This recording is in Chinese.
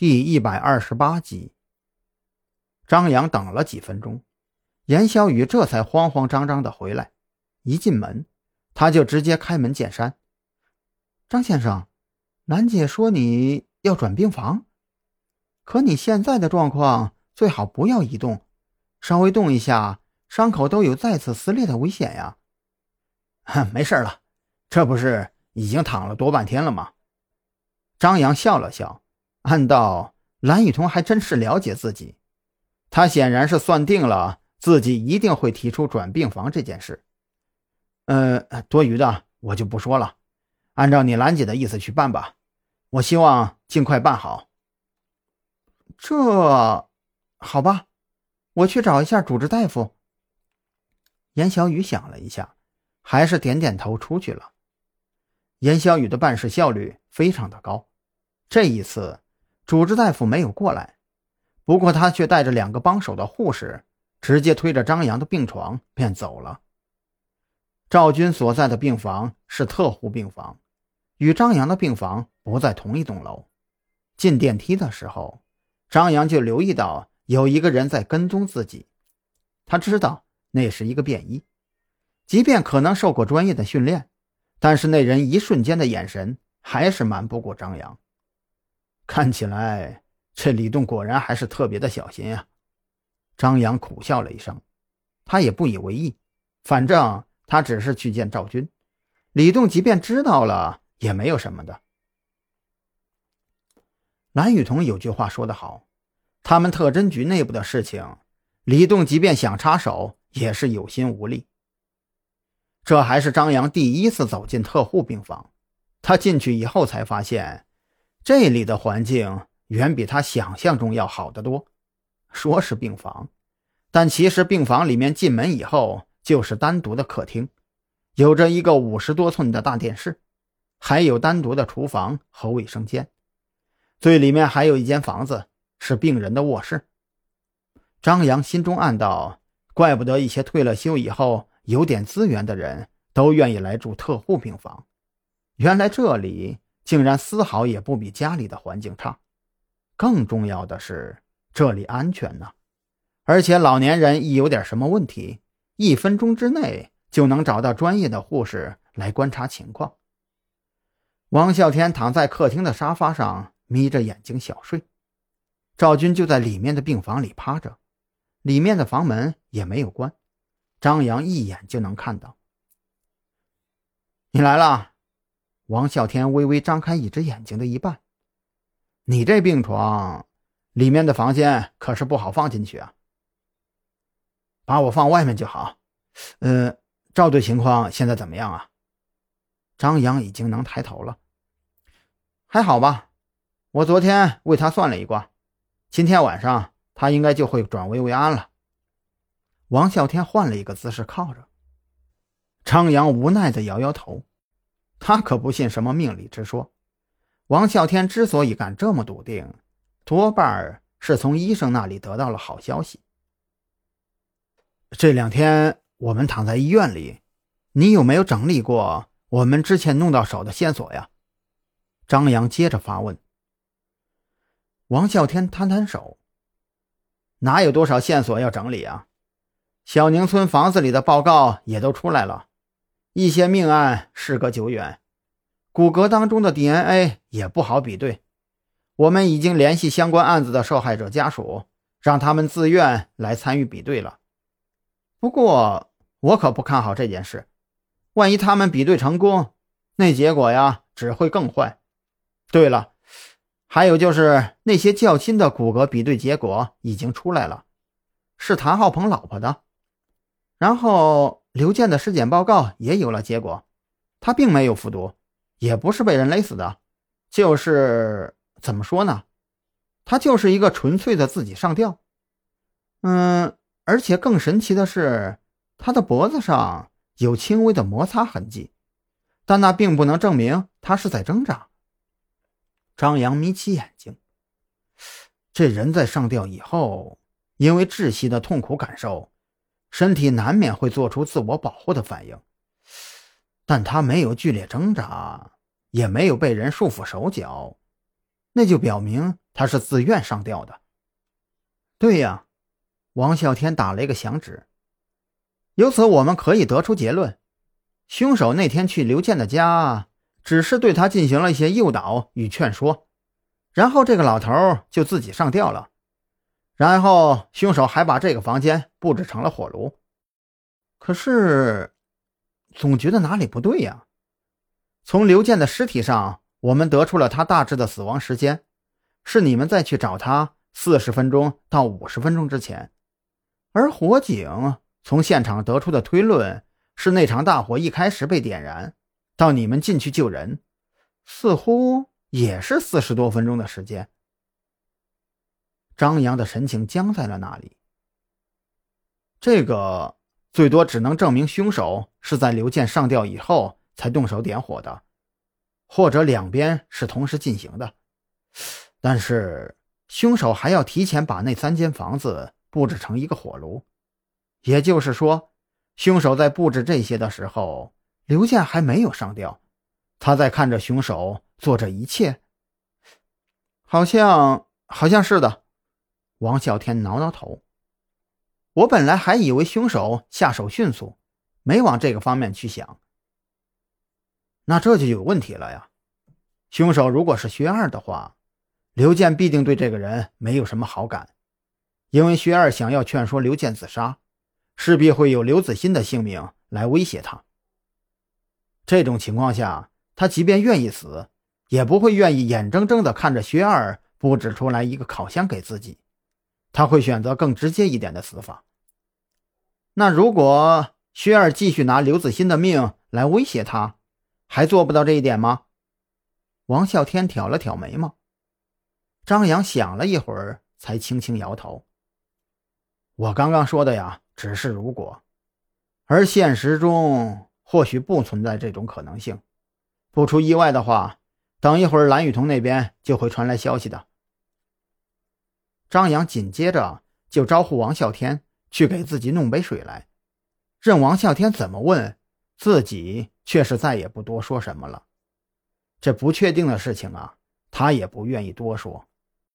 第一百二十八集，张扬等了几分钟，严小雨这才慌慌张张的回来。一进门，他就直接开门见山：“张先生，兰姐说你要转病房，可你现在的状况最好不要移动，稍微动一下，伤口都有再次撕裂的危险呀。”“没事了，这不是已经躺了多半天了吗？”张扬笑了笑。暗道蓝雨桐还真是了解自己，他显然是算定了自己一定会提出转病房这件事。呃，多余的我就不说了，按照你兰姐的意思去办吧。我希望尽快办好。这，好吧，我去找一下主治大夫。严小雨想了一下，还是点点头出去了。严小雨的办事效率非常的高，这一次。主治大夫没有过来，不过他却带着两个帮手的护士，直接推着张扬的病床便走了。赵军所在的病房是特护病房，与张扬的病房不在同一栋楼。进电梯的时候，张扬就留意到有一个人在跟踪自己，他知道那是一个便衣，即便可能受过专业的训练，但是那人一瞬间的眼神还是瞒不过张扬。看起来，这李栋果然还是特别的小心啊！张扬苦笑了一声，他也不以为意，反正他只是去见赵军，李栋即便知道了也没有什么的。蓝雨桐有句话说得好，他们特侦局内部的事情，李栋即便想插手，也是有心无力。这还是张扬第一次走进特护病房，他进去以后才发现。这里的环境远比他想象中要好得多。说是病房，但其实病房里面进门以后就是单独的客厅，有着一个五十多寸的大电视，还有单独的厨房和卫生间。最里面还有一间房子是病人的卧室。张扬心中暗道：怪不得一些退了休以后有点资源的人都愿意来住特护病房，原来这里。竟然丝毫也不比家里的环境差，更重要的是这里安全呢，而且老年人一有点什么问题，一分钟之内就能找到专业的护士来观察情况。王啸天躺在客厅的沙发上，眯着眼睛小睡。赵军就在里面的病房里趴着，里面的房门也没有关，张扬一眼就能看到。你来了。王啸天微微张开一只眼睛的一半，你这病床里面的房间可是不好放进去啊，把我放外面就好。呃，赵队情况现在怎么样啊？张扬已经能抬头了，还好吧？我昨天为他算了一卦，今天晚上他应该就会转危为安了。王啸天换了一个姿势靠着，张扬无奈的摇摇头。他可不信什么命理之说。王啸天之所以敢这么笃定，多半是从医生那里得到了好消息。这两天我们躺在医院里，你有没有整理过我们之前弄到手的线索呀？张扬接着发问。王啸天摊摊手：“哪有多少线索要整理啊？小宁村房子里的报告也都出来了。”一些命案事隔久远，骨骼当中的 DNA 也不好比对。我们已经联系相关案子的受害者家属，让他们自愿来参与比对了。不过，我可不看好这件事。万一他们比对成功，那结果呀只会更坏。对了，还有就是那些较亲的骨骼比对结果已经出来了，是谭浩鹏老婆的。然后。刘健的尸检报告也有了结果，他并没有服毒，也不是被人勒死的，就是怎么说呢？他就是一个纯粹的自己上吊。嗯，而且更神奇的是，他的脖子上有轻微的摩擦痕迹，但那并不能证明他是在挣扎。张扬眯起眼睛，这人在上吊以后，因为窒息的痛苦感受。身体难免会做出自我保护的反应，但他没有剧烈挣扎，也没有被人束缚手脚，那就表明他是自愿上吊的。对呀，王啸天打了一个响指。由此我们可以得出结论：凶手那天去刘健的家，只是对他进行了一些诱导与劝说，然后这个老头就自己上吊了。然后凶手还把这个房间布置成了火炉。可是，总觉得哪里不对呀？从刘健的尸体上，我们得出了他大致的死亡时间，是你们再去找他四十分钟到五十分钟之前，而火警。从现场得出的推论是，那场大火一开始被点燃，到你们进去救人，似乎也是四十多分钟的时间。张扬的神情僵在了那里。这个最多只能证明凶手是在刘健上吊以后才动手点火的，或者两边是同时进行的。但是凶手还要提前把那三间房子布置成一个火炉。也就是说，凶手在布置这些的时候，刘健还没有上吊，他在看着凶手做这一切。好像好像是的，王啸天挠挠头。我本来还以为凶手下手迅速，没往这个方面去想。那这就有问题了呀！凶手如果是薛二的话，刘健必定对这个人没有什么好感，因为薛二想要劝说刘健自杀。势必会有刘子欣的性命来威胁他。这种情况下，他即便愿意死，也不会愿意眼睁睁地看着薛二布置出来一个烤箱给自己。他会选择更直接一点的死法。那如果薛二继续拿刘子欣的命来威胁他，还做不到这一点吗？王啸天挑了挑眉毛。张扬想了一会儿，才轻轻摇头。我刚刚说的呀。只是如果，而现实中或许不存在这种可能性。不出意外的话，等一会儿蓝雨桐那边就会传来消息的。张扬紧接着就招呼王啸天去给自己弄杯水来，任王啸天怎么问，自己却是再也不多说什么了。这不确定的事情啊，他也不愿意多说。